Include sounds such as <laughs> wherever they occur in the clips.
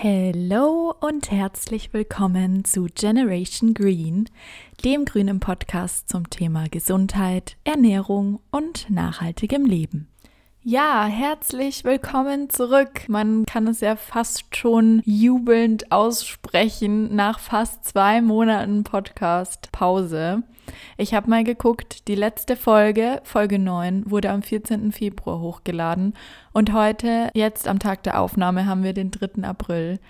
Hallo und herzlich willkommen zu Generation Green, dem grünen Podcast zum Thema Gesundheit, Ernährung und nachhaltigem Leben. Ja, herzlich willkommen zurück. Man kann es ja fast schon jubelnd aussprechen nach fast zwei Monaten Podcast-Pause. Ich habe mal geguckt, die letzte Folge, Folge 9, wurde am 14. Februar hochgeladen und heute, jetzt am Tag der Aufnahme, haben wir den 3. April.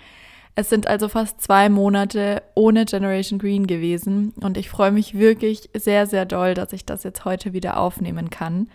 Es sind also fast zwei Monate ohne Generation Green gewesen und ich freue mich wirklich sehr, sehr doll, dass ich das jetzt heute wieder aufnehmen kann.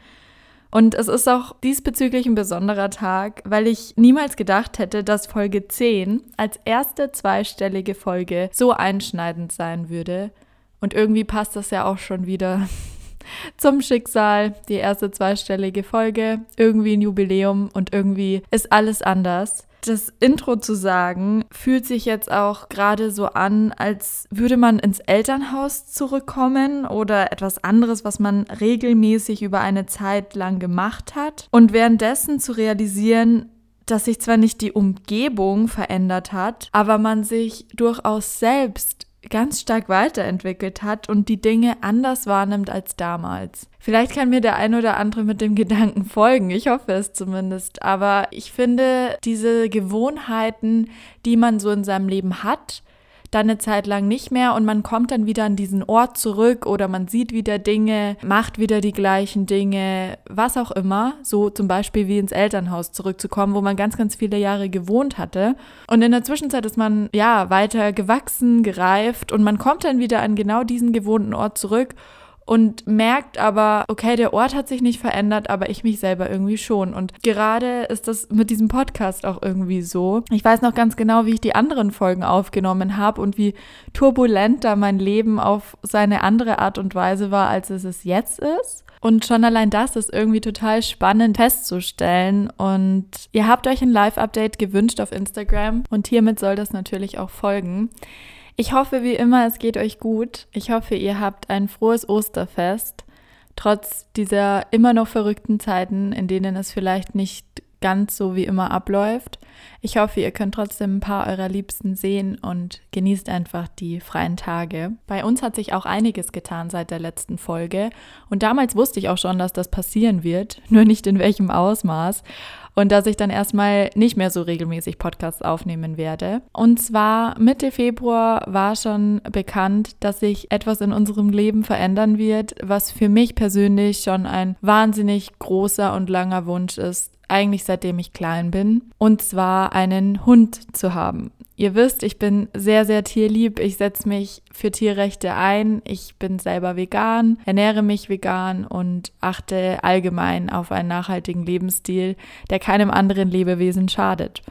Und es ist auch diesbezüglich ein besonderer Tag, weil ich niemals gedacht hätte, dass Folge 10 als erste zweistellige Folge so einschneidend sein würde. Und irgendwie passt das ja auch schon wieder <laughs> zum Schicksal, die erste zweistellige Folge, irgendwie ein Jubiläum und irgendwie ist alles anders das Intro zu sagen, fühlt sich jetzt auch gerade so an, als würde man ins Elternhaus zurückkommen oder etwas anderes, was man regelmäßig über eine Zeit lang gemacht hat. Und währenddessen zu realisieren, dass sich zwar nicht die Umgebung verändert hat, aber man sich durchaus selbst ganz stark weiterentwickelt hat und die Dinge anders wahrnimmt als damals. Vielleicht kann mir der ein oder andere mit dem Gedanken folgen, ich hoffe es zumindest, aber ich finde diese Gewohnheiten, die man so in seinem Leben hat, dann eine Zeit lang nicht mehr und man kommt dann wieder an diesen Ort zurück oder man sieht wieder Dinge, macht wieder die gleichen Dinge, was auch immer. So zum Beispiel wie ins Elternhaus zurückzukommen, wo man ganz, ganz viele Jahre gewohnt hatte. Und in der Zwischenzeit ist man ja weiter gewachsen, gereift und man kommt dann wieder an genau diesen gewohnten Ort zurück und merkt aber, okay, der Ort hat sich nicht verändert, aber ich mich selber irgendwie schon. Und gerade ist das mit diesem Podcast auch irgendwie so. Ich weiß noch ganz genau, wie ich die anderen Folgen aufgenommen habe und wie turbulent da mein Leben auf seine andere Art und Weise war, als es es jetzt ist. Und schon allein das ist irgendwie total spannend festzustellen. Und ihr habt euch ein Live-Update gewünscht auf Instagram und hiermit soll das natürlich auch folgen. Ich hoffe wie immer, es geht euch gut. Ich hoffe, ihr habt ein frohes Osterfest, trotz dieser immer noch verrückten Zeiten, in denen es vielleicht nicht ganz so wie immer abläuft. Ich hoffe, ihr könnt trotzdem ein paar eurer Liebsten sehen und genießt einfach die freien Tage. Bei uns hat sich auch einiges getan seit der letzten Folge und damals wusste ich auch schon, dass das passieren wird, nur nicht in welchem Ausmaß und dass ich dann erstmal nicht mehr so regelmäßig Podcasts aufnehmen werde. Und zwar Mitte Februar war schon bekannt, dass sich etwas in unserem Leben verändern wird, was für mich persönlich schon ein wahnsinnig großer und langer Wunsch ist, eigentlich seitdem ich klein bin, und zwar einen Hund zu haben. Ihr wisst, ich bin sehr, sehr tierlieb. Ich setze mich für Tierrechte ein. Ich bin selber vegan, ernähre mich vegan und achte allgemein auf einen nachhaltigen Lebensstil, der keinem anderen Lebewesen schadet.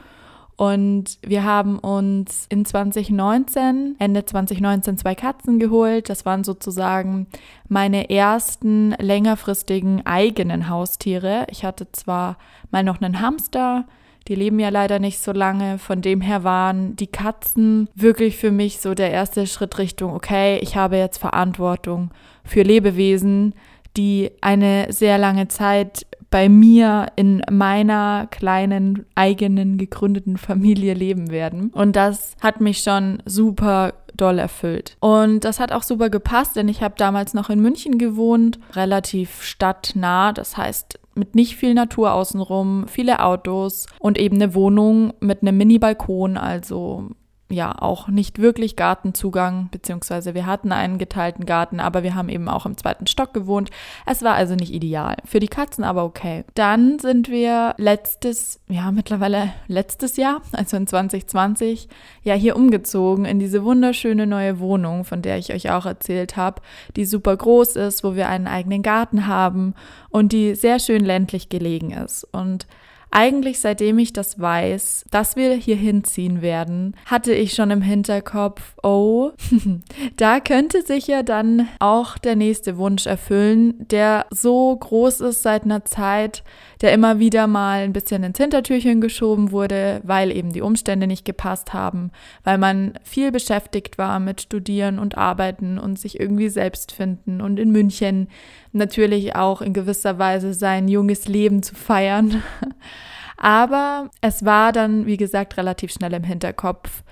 Und wir haben uns in 2019, Ende 2019, zwei Katzen geholt. Das waren sozusagen meine ersten längerfristigen eigenen Haustiere. Ich hatte zwar mal noch einen Hamster, die leben ja leider nicht so lange. Von dem her waren die Katzen wirklich für mich so der erste Schritt Richtung, okay, ich habe jetzt Verantwortung für Lebewesen, die eine sehr lange Zeit bei mir in meiner kleinen eigenen gegründeten Familie leben werden. Und das hat mich schon super doll erfüllt. Und das hat auch super gepasst, denn ich habe damals noch in München gewohnt, relativ stadtnah. Das heißt, mit nicht viel Natur außenrum, viele Autos und eben eine Wohnung mit einem Mini-Balkon, also ja auch nicht wirklich Gartenzugang, beziehungsweise wir hatten einen geteilten Garten, aber wir haben eben auch im zweiten Stock gewohnt. Es war also nicht ideal. Für die Katzen aber okay. Dann sind wir letztes, ja mittlerweile letztes Jahr, also in 2020, ja hier umgezogen in diese wunderschöne neue Wohnung, von der ich euch auch erzählt habe, die super groß ist, wo wir einen eigenen Garten haben und die sehr schön ländlich gelegen ist. Und eigentlich seitdem ich das weiß, dass wir hier hinziehen werden, hatte ich schon im Hinterkopf, oh, <laughs> da könnte sich ja dann auch der nächste Wunsch erfüllen, der so groß ist seit einer Zeit, der immer wieder mal ein bisschen ins Hintertürchen geschoben wurde, weil eben die Umstände nicht gepasst haben, weil man viel beschäftigt war mit Studieren und Arbeiten und sich irgendwie selbst finden und in München natürlich auch in gewisser Weise sein junges Leben zu feiern. <laughs> Aber es war dann, wie gesagt, relativ schnell im Hinterkopf,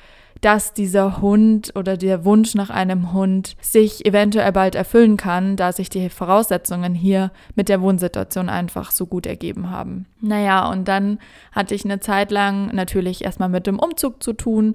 dass dieser Hund oder der Wunsch nach einem Hund sich eventuell bald erfüllen kann, da sich die Voraussetzungen hier mit der Wohnsituation einfach so gut ergeben haben. Naja, und dann hatte ich eine Zeit lang natürlich erstmal mit dem Umzug zu tun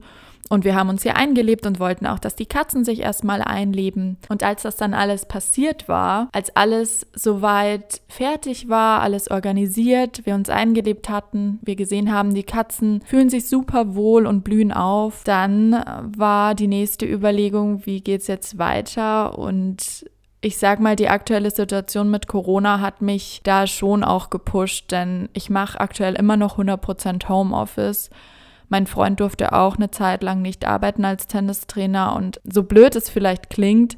und wir haben uns hier eingelebt und wollten auch, dass die Katzen sich erstmal einleben. Und als das dann alles passiert war, als alles soweit fertig war, alles organisiert, wir uns eingelebt hatten, wir gesehen haben, die Katzen fühlen sich super wohl und blühen auf, dann war die nächste Überlegung, wie geht's jetzt weiter? Und ich sag mal, die aktuelle Situation mit Corona hat mich da schon auch gepusht, denn ich mache aktuell immer noch 100% Homeoffice. Mein Freund durfte auch eine Zeit lang nicht arbeiten als Tennistrainer und so blöd es vielleicht klingt,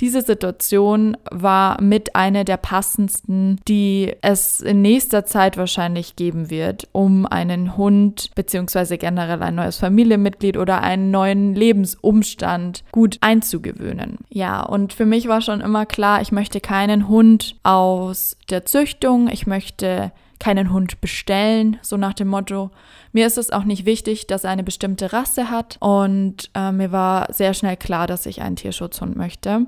diese Situation war mit einer der passendsten, die es in nächster Zeit wahrscheinlich geben wird, um einen Hund bzw. generell ein neues Familienmitglied oder einen neuen Lebensumstand gut einzugewöhnen. Ja, und für mich war schon immer klar, ich möchte keinen Hund aus der Züchtung, ich möchte keinen Hund bestellen, so nach dem Motto. Mir ist es auch nicht wichtig, dass er eine bestimmte Rasse hat und äh, mir war sehr schnell klar, dass ich einen Tierschutzhund möchte,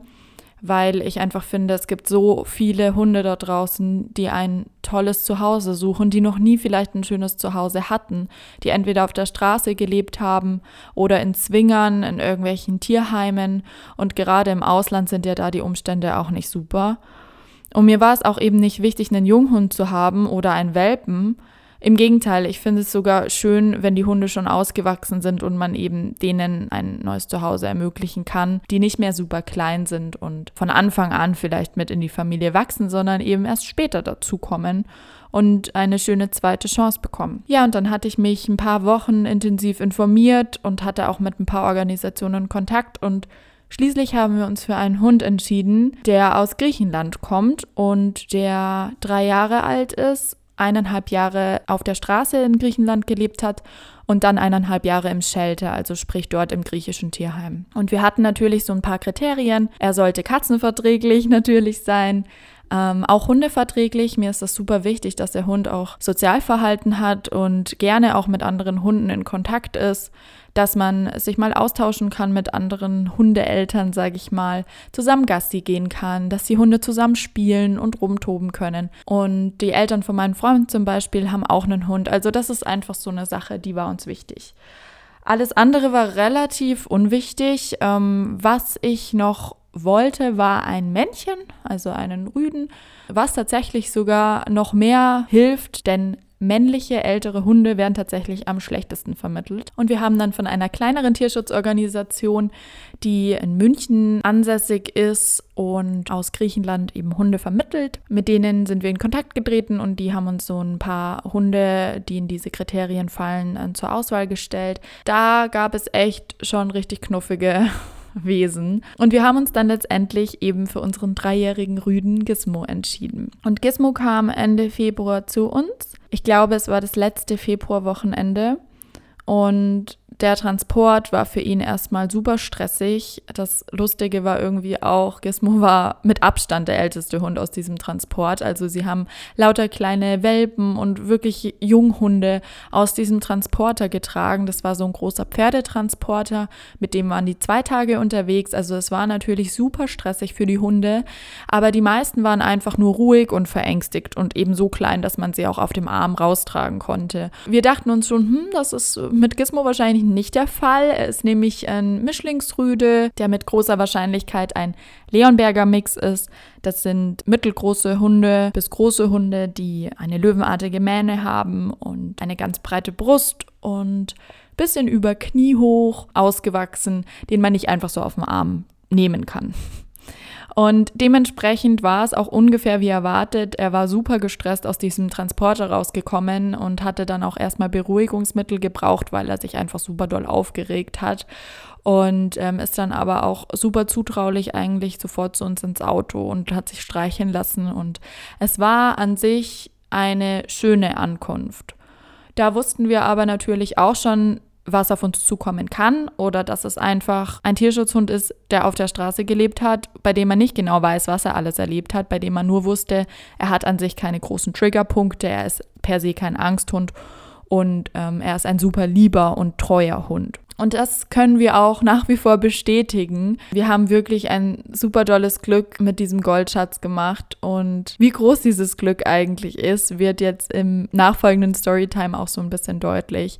weil ich einfach finde, es gibt so viele Hunde da draußen, die ein tolles Zuhause suchen, die noch nie vielleicht ein schönes Zuhause hatten, die entweder auf der Straße gelebt haben oder in Zwingern, in irgendwelchen Tierheimen und gerade im Ausland sind ja da die Umstände auch nicht super. Und mir war es auch eben nicht wichtig, einen Junghund zu haben oder einen Welpen. Im Gegenteil, ich finde es sogar schön, wenn die Hunde schon ausgewachsen sind und man eben denen ein neues Zuhause ermöglichen kann, die nicht mehr super klein sind und von Anfang an vielleicht mit in die Familie wachsen, sondern eben erst später dazukommen und eine schöne zweite Chance bekommen. Ja, und dann hatte ich mich ein paar Wochen intensiv informiert und hatte auch mit ein paar Organisationen Kontakt und Schließlich haben wir uns für einen Hund entschieden, der aus Griechenland kommt und der drei Jahre alt ist, eineinhalb Jahre auf der Straße in Griechenland gelebt hat und dann eineinhalb Jahre im Shelter, also sprich dort im griechischen Tierheim. Und wir hatten natürlich so ein paar Kriterien. Er sollte katzenverträglich <laughs> natürlich sein. Ähm, auch hundeverträglich. Mir ist das super wichtig, dass der Hund auch Sozialverhalten hat und gerne auch mit anderen Hunden in Kontakt ist dass man sich mal austauschen kann mit anderen Hundeeltern, sage ich mal, zusammen Gassi gehen kann, dass die Hunde zusammen spielen und rumtoben können. Und die Eltern von meinem Freund zum Beispiel haben auch einen Hund. Also das ist einfach so eine Sache, die war uns wichtig. Alles andere war relativ unwichtig. Ähm, was ich noch wollte, war ein Männchen, also einen Rüden, was tatsächlich sogar noch mehr hilft, denn männliche ältere Hunde werden tatsächlich am schlechtesten vermittelt. Und wir haben dann von einer kleineren Tierschutzorganisation, die in München ansässig ist und aus Griechenland eben Hunde vermittelt. Mit denen sind wir in Kontakt getreten und die haben uns so ein paar Hunde, die in diese Kriterien fallen, äh, zur Auswahl gestellt. Da gab es echt schon richtig knuffige Wesen. Und wir haben uns dann letztendlich eben für unseren dreijährigen Rüden Gizmo entschieden. Und Gizmo kam Ende Februar zu uns. Ich glaube, es war das letzte Februarwochenende. Und der Transport war für ihn erstmal super stressig. Das Lustige war irgendwie auch, Gizmo war mit Abstand der älteste Hund aus diesem Transport. Also sie haben lauter kleine Welpen und wirklich Junghunde aus diesem Transporter getragen. Das war so ein großer Pferdetransporter, mit dem waren die zwei Tage unterwegs. Also es war natürlich super stressig für die Hunde. Aber die meisten waren einfach nur ruhig und verängstigt und eben so klein, dass man sie auch auf dem Arm raustragen konnte. Wir dachten uns schon, hm, das ist mit Gizmo wahrscheinlich nicht der Fall. Er ist nämlich ein Mischlingsrüde, der mit großer Wahrscheinlichkeit ein Leonberger Mix ist. Das sind mittelgroße Hunde bis große Hunde, die eine löwenartige Mähne haben und eine ganz breite Brust und bisschen über Knie hoch ausgewachsen, den man nicht einfach so auf dem Arm nehmen kann. Und dementsprechend war es auch ungefähr wie erwartet. Er war super gestresst aus diesem Transporter rausgekommen und hatte dann auch erstmal Beruhigungsmittel gebraucht, weil er sich einfach super doll aufgeregt hat. Und ähm, ist dann aber auch super zutraulich eigentlich sofort zu uns ins Auto und hat sich streicheln lassen. Und es war an sich eine schöne Ankunft. Da wussten wir aber natürlich auch schon, was auf uns zukommen kann oder dass es einfach ein Tierschutzhund ist, der auf der Straße gelebt hat, bei dem man nicht genau weiß, was er alles erlebt hat, bei dem man nur wusste, er hat an sich keine großen Triggerpunkte, er ist per se kein Angsthund und ähm, er ist ein super lieber und treuer Hund. Und das können wir auch <laughs> nach wie vor bestätigen. Wir haben wirklich ein super dolles Glück mit diesem Goldschatz gemacht. Und wie groß dieses Glück eigentlich ist, wird jetzt im nachfolgenden Storytime auch so ein bisschen deutlich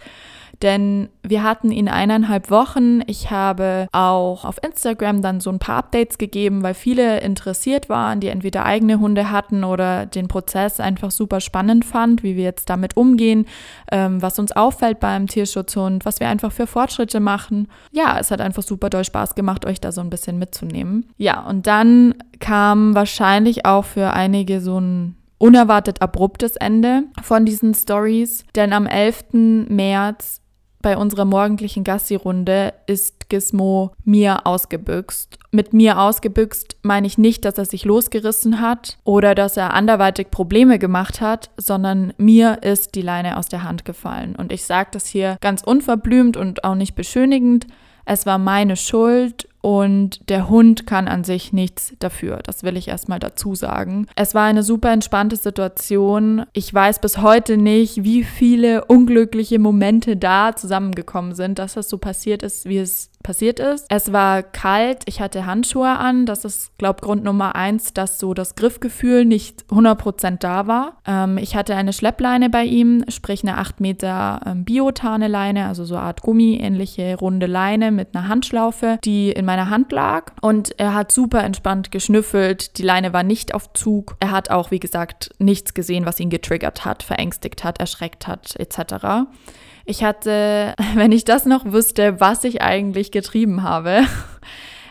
denn wir hatten ihn eineinhalb Wochen. Ich habe auch auf Instagram dann so ein paar Updates gegeben, weil viele interessiert waren, die entweder eigene Hunde hatten oder den Prozess einfach super spannend fand, wie wir jetzt damit umgehen, ähm, was uns auffällt beim Tierschutzhund, was wir einfach für Fortschritte machen. Ja, es hat einfach super doll Spaß gemacht, euch da so ein bisschen mitzunehmen. Ja, und dann kam wahrscheinlich auch für einige so ein unerwartet abruptes Ende von diesen Stories, denn am 11. März bei unserer morgendlichen Gassi-Runde ist Gizmo mir ausgebüxt. Mit mir ausgebüxt meine ich nicht, dass er sich losgerissen hat oder dass er anderweitig Probleme gemacht hat, sondern mir ist die Leine aus der Hand gefallen. Und ich sage das hier ganz unverblümt und auch nicht beschönigend. Es war meine Schuld und der Hund kann an sich nichts dafür. Das will ich erstmal dazu sagen. Es war eine super entspannte Situation. Ich weiß bis heute nicht, wie viele unglückliche Momente da zusammengekommen sind, dass das so passiert ist, wie es passiert ist. Es war kalt, ich hatte Handschuhe an. Das ist, glaube Grund Nummer eins, dass so das Griffgefühl nicht 100% da war. Ähm, ich hatte eine Schleppleine bei ihm, sprich eine 8 Meter ähm, biotane Leine, also so eine Art Gummi-ähnliche runde Leine mit einer Handschlaufe, die in meiner Hand lag. Und er hat super entspannt geschnüffelt. Die Leine war nicht auf Zug. Er hat auch, wie gesagt, nichts gesehen, was ihn getriggert hat, verängstigt hat, erschreckt hat, etc. Ich hatte, <laughs> wenn ich das noch wüsste, was ich eigentlich getrieben habe.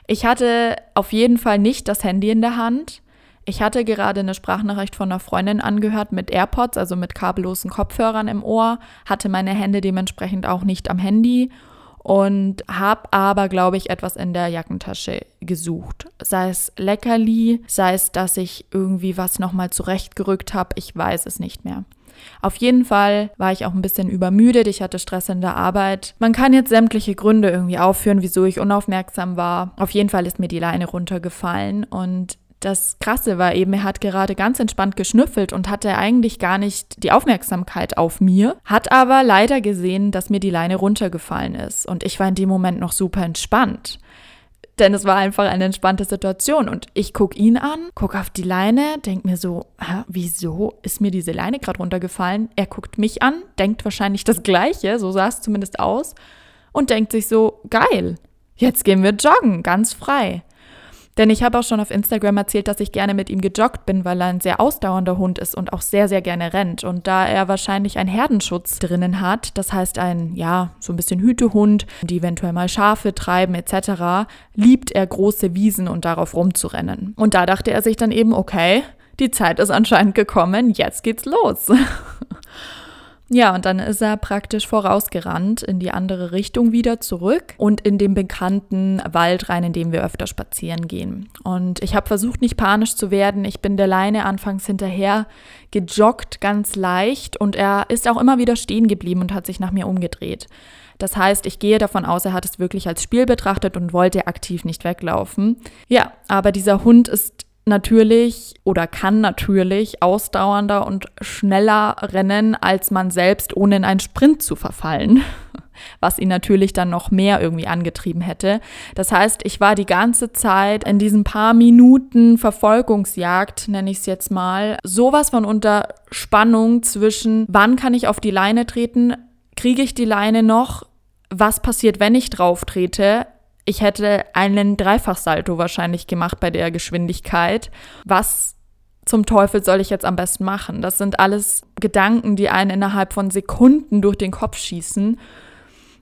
Ich hatte auf jeden Fall nicht das Handy in der Hand. Ich hatte gerade eine Sprachnachricht von einer Freundin angehört mit AirPods, also mit kabellosen Kopfhörern im Ohr, hatte meine Hände dementsprechend auch nicht am Handy und habe aber, glaube ich, etwas in der Jackentasche gesucht. Sei es Leckerli, sei es, dass ich irgendwie was nochmal zurechtgerückt habe, ich weiß es nicht mehr. Auf jeden Fall war ich auch ein bisschen übermüdet, ich hatte Stress in der Arbeit. Man kann jetzt sämtliche Gründe irgendwie aufführen, wieso ich unaufmerksam war. Auf jeden Fall ist mir die Leine runtergefallen und das Krasse war eben, er hat gerade ganz entspannt geschnüffelt und hatte eigentlich gar nicht die Aufmerksamkeit auf mir, hat aber leider gesehen, dass mir die Leine runtergefallen ist. Und ich war in dem Moment noch super entspannt. Denn es war einfach eine entspannte Situation. Und ich gucke ihn an, gucke auf die Leine, denke mir so, hä, wieso ist mir diese Leine gerade runtergefallen? Er guckt mich an, denkt wahrscheinlich das Gleiche, so sah es zumindest aus, und denkt sich so, geil, jetzt gehen wir joggen, ganz frei. Denn ich habe auch schon auf Instagram erzählt, dass ich gerne mit ihm gejoggt bin, weil er ein sehr ausdauernder Hund ist und auch sehr, sehr gerne rennt. Und da er wahrscheinlich einen Herdenschutz drinnen hat, das heißt ein, ja, so ein bisschen Hütehund, die eventuell mal Schafe treiben etc., liebt er große Wiesen und darauf rumzurennen. Und da dachte er sich dann eben, okay, die Zeit ist anscheinend gekommen, jetzt geht's los. <laughs> Ja, und dann ist er praktisch vorausgerannt in die andere Richtung wieder zurück und in den bekannten Wald rein, in dem wir öfter spazieren gehen. Und ich habe versucht, nicht panisch zu werden. Ich bin der Leine anfangs hinterher gejoggt, ganz leicht. Und er ist auch immer wieder stehen geblieben und hat sich nach mir umgedreht. Das heißt, ich gehe davon aus, er hat es wirklich als Spiel betrachtet und wollte aktiv nicht weglaufen. Ja, aber dieser Hund ist natürlich oder kann natürlich ausdauernder und schneller rennen als man selbst, ohne in einen Sprint zu verfallen. <laughs> Was ihn natürlich dann noch mehr irgendwie angetrieben hätte. Das heißt, ich war die ganze Zeit in diesen paar Minuten Verfolgungsjagd, nenne ich es jetzt mal, sowas von unter Spannung zwischen, wann kann ich auf die Leine treten, kriege ich die Leine noch, was passiert, wenn ich drauf trete, ich hätte einen Dreifachsalto wahrscheinlich gemacht bei der Geschwindigkeit. Was zum Teufel soll ich jetzt am besten machen? Das sind alles Gedanken, die einen innerhalb von Sekunden durch den Kopf schießen.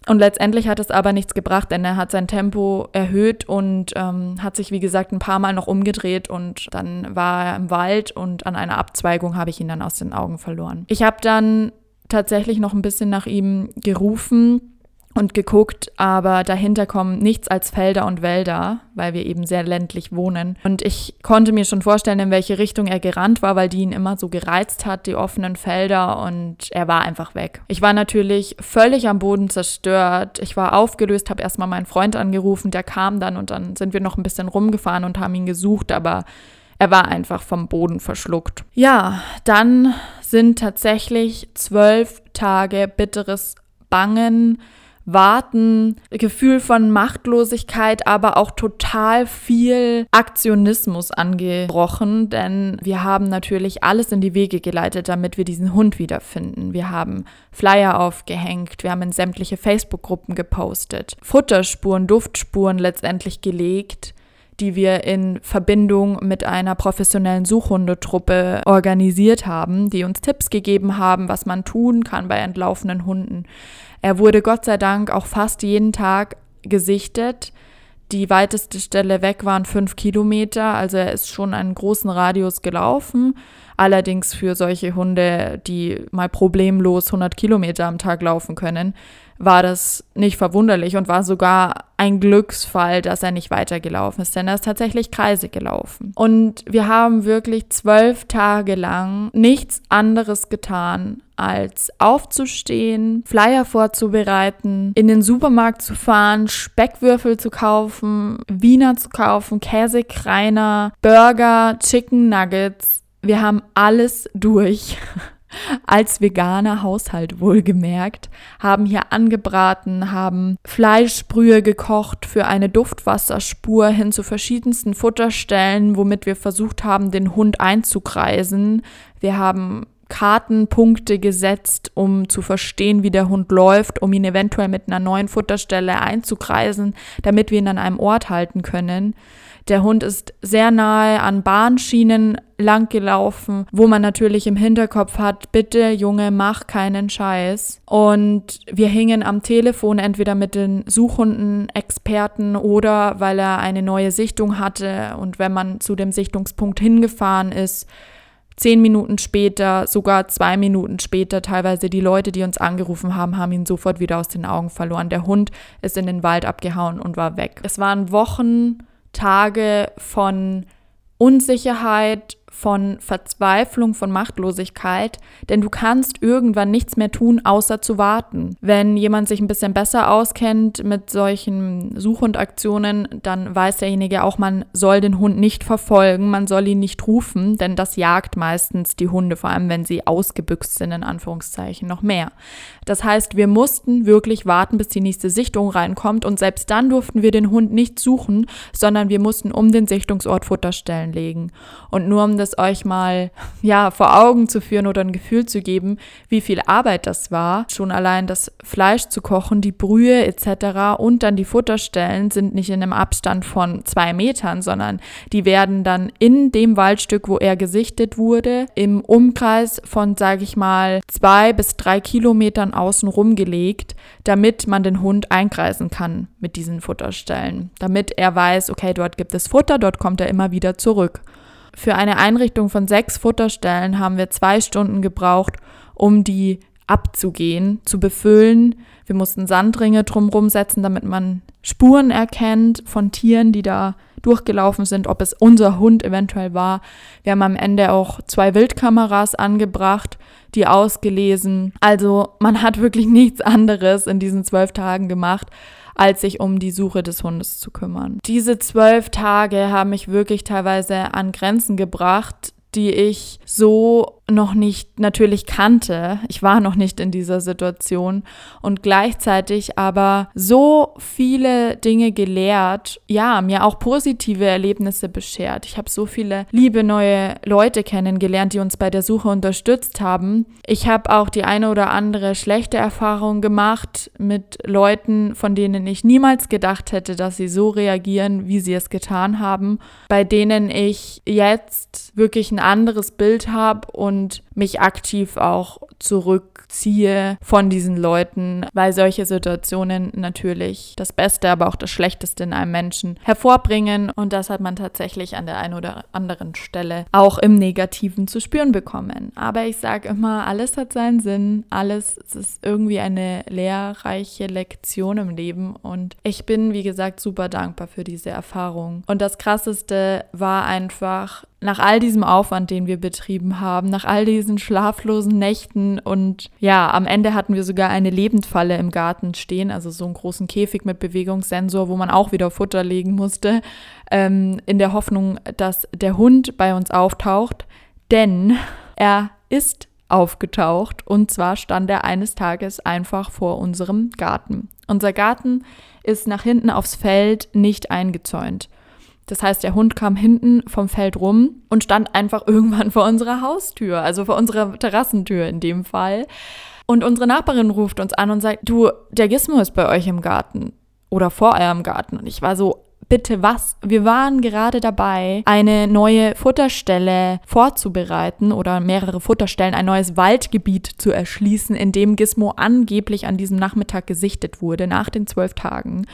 Und letztendlich hat es aber nichts gebracht, denn er hat sein Tempo erhöht und ähm, hat sich, wie gesagt, ein paar Mal noch umgedreht und dann war er im Wald und an einer Abzweigung habe ich ihn dann aus den Augen verloren. Ich habe dann tatsächlich noch ein bisschen nach ihm gerufen und geguckt, aber dahinter kommen nichts als Felder und Wälder, weil wir eben sehr ländlich wohnen. Und ich konnte mir schon vorstellen, in welche Richtung er gerannt war, weil die ihn immer so gereizt hat, die offenen Felder, und er war einfach weg. Ich war natürlich völlig am Boden zerstört. Ich war aufgelöst, habe erstmal meinen Freund angerufen, der kam dann und dann sind wir noch ein bisschen rumgefahren und haben ihn gesucht, aber er war einfach vom Boden verschluckt. Ja, dann sind tatsächlich zwölf Tage bitteres Bangen, Warten, Gefühl von Machtlosigkeit, aber auch total viel Aktionismus angebrochen, denn wir haben natürlich alles in die Wege geleitet, damit wir diesen Hund wiederfinden. Wir haben Flyer aufgehängt, wir haben in sämtliche Facebook-Gruppen gepostet, Futterspuren, Duftspuren letztendlich gelegt die wir in Verbindung mit einer professionellen Suchhundetruppe organisiert haben, die uns Tipps gegeben haben, was man tun kann bei entlaufenen Hunden. Er wurde Gott sei Dank auch fast jeden Tag gesichtet. Die weiteste Stelle weg waren fünf Kilometer, also er ist schon einen großen Radius gelaufen. Allerdings für solche Hunde, die mal problemlos 100 Kilometer am Tag laufen können, war das nicht verwunderlich und war sogar ein Glücksfall, dass er nicht weitergelaufen ist, denn er ist tatsächlich Kreise gelaufen. Und wir haben wirklich zwölf Tage lang nichts anderes getan, als aufzustehen, Flyer vorzubereiten, in den Supermarkt zu fahren, Speckwürfel zu kaufen, Wiener zu kaufen, Käsekreiner, Burger, Chicken Nuggets. Wir haben alles durch <laughs> als veganer Haushalt wohlgemerkt, haben hier angebraten, haben Fleischbrühe gekocht für eine Duftwasserspur hin zu verschiedensten Futterstellen, womit wir versucht haben, den Hund einzukreisen. Wir haben Kartenpunkte gesetzt, um zu verstehen, wie der Hund läuft, um ihn eventuell mit einer neuen Futterstelle einzukreisen, damit wir ihn an einem Ort halten können. Der Hund ist sehr nahe an Bahnschienen lang gelaufen, wo man natürlich im Hinterkopf hat, bitte Junge, mach keinen Scheiß. Und wir hingen am Telefon entweder mit den Suchhunden-Experten oder weil er eine neue Sichtung hatte und wenn man zu dem Sichtungspunkt hingefahren ist, zehn Minuten später, sogar zwei Minuten später, teilweise die Leute, die uns angerufen haben, haben ihn sofort wieder aus den Augen verloren. Der Hund ist in den Wald abgehauen und war weg. Es waren Wochen Tage von Unsicherheit, von Verzweiflung, von Machtlosigkeit, denn du kannst irgendwann nichts mehr tun, außer zu warten. Wenn jemand sich ein bisschen besser auskennt mit solchen Suchhundaktionen, dann weiß derjenige auch, man soll den Hund nicht verfolgen, man soll ihn nicht rufen, denn das jagt meistens die Hunde, vor allem wenn sie ausgebüxt sind, in Anführungszeichen, noch mehr. Das heißt, wir mussten wirklich warten, bis die nächste Sichtung reinkommt und selbst dann durften wir den Hund nicht suchen, sondern wir mussten um den Sichtungsort Futterstellen legen. Und nur um das das euch mal ja vor Augen zu führen oder ein Gefühl zu geben, wie viel Arbeit das war. Schon allein das Fleisch zu kochen, die Brühe etc. und dann die Futterstellen sind nicht in einem Abstand von zwei Metern, sondern die werden dann in dem Waldstück, wo er gesichtet wurde, im Umkreis von, sage ich mal, zwei bis drei Kilometern außen gelegt, damit man den Hund einkreisen kann mit diesen Futterstellen, damit er weiß, okay, dort gibt es Futter, dort kommt er immer wieder zurück. Für eine Einrichtung von sechs Futterstellen haben wir zwei Stunden gebraucht, um die abzugehen, zu befüllen. Wir mussten Sandringe drumherum setzen, damit man Spuren erkennt von Tieren, die da durchgelaufen sind, ob es unser Hund eventuell war. Wir haben am Ende auch zwei Wildkameras angebracht, die ausgelesen. Also man hat wirklich nichts anderes in diesen zwölf Tagen gemacht, als sich um die Suche des Hundes zu kümmern. Diese zwölf Tage haben mich wirklich teilweise an Grenzen gebracht, die ich so noch nicht natürlich kannte. Ich war noch nicht in dieser Situation und gleichzeitig aber so viele Dinge gelehrt, ja, mir auch positive Erlebnisse beschert. Ich habe so viele liebe neue Leute kennengelernt, die uns bei der Suche unterstützt haben. Ich habe auch die eine oder andere schlechte Erfahrung gemacht mit Leuten, von denen ich niemals gedacht hätte, dass sie so reagieren, wie sie es getan haben, bei denen ich jetzt wirklich ein anderes Bild habe und und mich aktiv auch zurückziehe von diesen Leuten, weil solche Situationen natürlich das Beste, aber auch das Schlechteste in einem Menschen hervorbringen und das hat man tatsächlich an der einen oder anderen Stelle auch im Negativen zu spüren bekommen. Aber ich sage immer, alles hat seinen Sinn, alles ist irgendwie eine lehrreiche Lektion im Leben und ich bin, wie gesagt, super dankbar für diese Erfahrung. Und das Krasseste war einfach, nach all diesem Aufwand, den wir betrieben haben, nach all diesen schlaflosen Nächten und ja, am Ende hatten wir sogar eine Lebendfalle im Garten stehen, also so einen großen Käfig mit Bewegungssensor, wo man auch wieder Futter legen musste, ähm, in der Hoffnung, dass der Hund bei uns auftaucht, denn er ist aufgetaucht und zwar stand er eines Tages einfach vor unserem Garten. Unser Garten ist nach hinten aufs Feld nicht eingezäunt. Das heißt, der Hund kam hinten vom Feld rum und stand einfach <laughs> irgendwann vor unserer Haustür, also vor unserer Terrassentür in dem Fall. Und unsere Nachbarin ruft uns an und sagt, du, der Gizmo ist bei euch im Garten oder vor eurem Garten. Und ich war so, bitte was? Wir waren gerade dabei, eine neue Futterstelle vorzubereiten oder mehrere Futterstellen, ein neues Waldgebiet zu erschließen, in dem Gizmo angeblich an diesem Nachmittag gesichtet wurde, nach den zwölf Tagen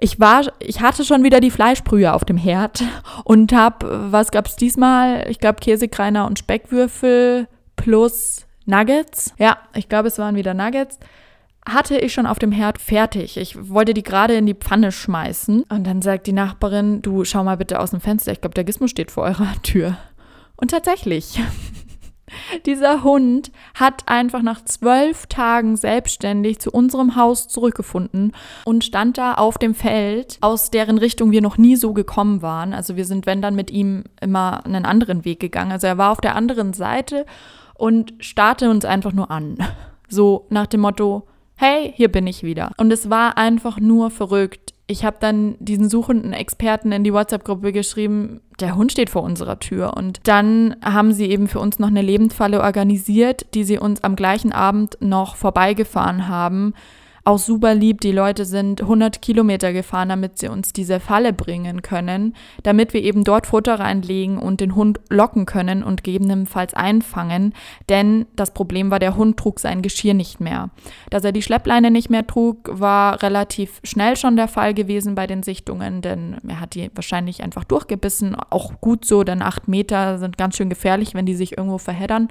ich war, ich hatte schon wieder die Fleischbrühe auf dem Herd und habe, was gab es diesmal? Ich glaube Käsekreiner und Speckwürfel plus Nuggets. Ja, ich glaube, es waren wieder Nuggets. Hatte ich schon auf dem Herd fertig. Ich wollte die gerade in die Pfanne schmeißen. Und dann sagt die Nachbarin, du schau mal bitte aus dem Fenster. Ich glaube, der Gizmo steht vor eurer Tür. Und tatsächlich. <laughs> Dieser Hund hat einfach nach zwölf Tagen selbstständig zu unserem Haus zurückgefunden und stand da auf dem Feld, aus deren Richtung wir noch nie so gekommen waren. Also wir sind, wenn dann, mit ihm immer einen anderen Weg gegangen. Also er war auf der anderen Seite und starrte uns einfach nur an. <laughs> So nach dem Motto, hey, hier bin ich wieder. Und es war einfach nur verrückt ich habe dann diesen suchenden Experten in die WhatsApp-Gruppe geschrieben, der Hund steht vor unserer Tür. Und dann haben sie eben für uns noch eine Lebendfalle organisiert, die sie uns am gleichen Abend noch vorbeigefahren haben auch super lieb. Die Leute sind 100 Kilometer gefahren, damit sie uns diese Falle bringen können, damit wir eben dort Futter reinlegen und den Hund locken können und gegebenenfalls einfangen. Denn das Problem war, der Hund trug sein Geschirr nicht mehr. Dass er die Schleppleine nicht mehr trug, war relativ schnell schon der Fall gewesen bei den Sichtungen, denn er hat die wahrscheinlich einfach durchgebissen. Auch gut so, denn acht Meter sind ganz schön gefährlich, wenn die sich irgendwo verheddern.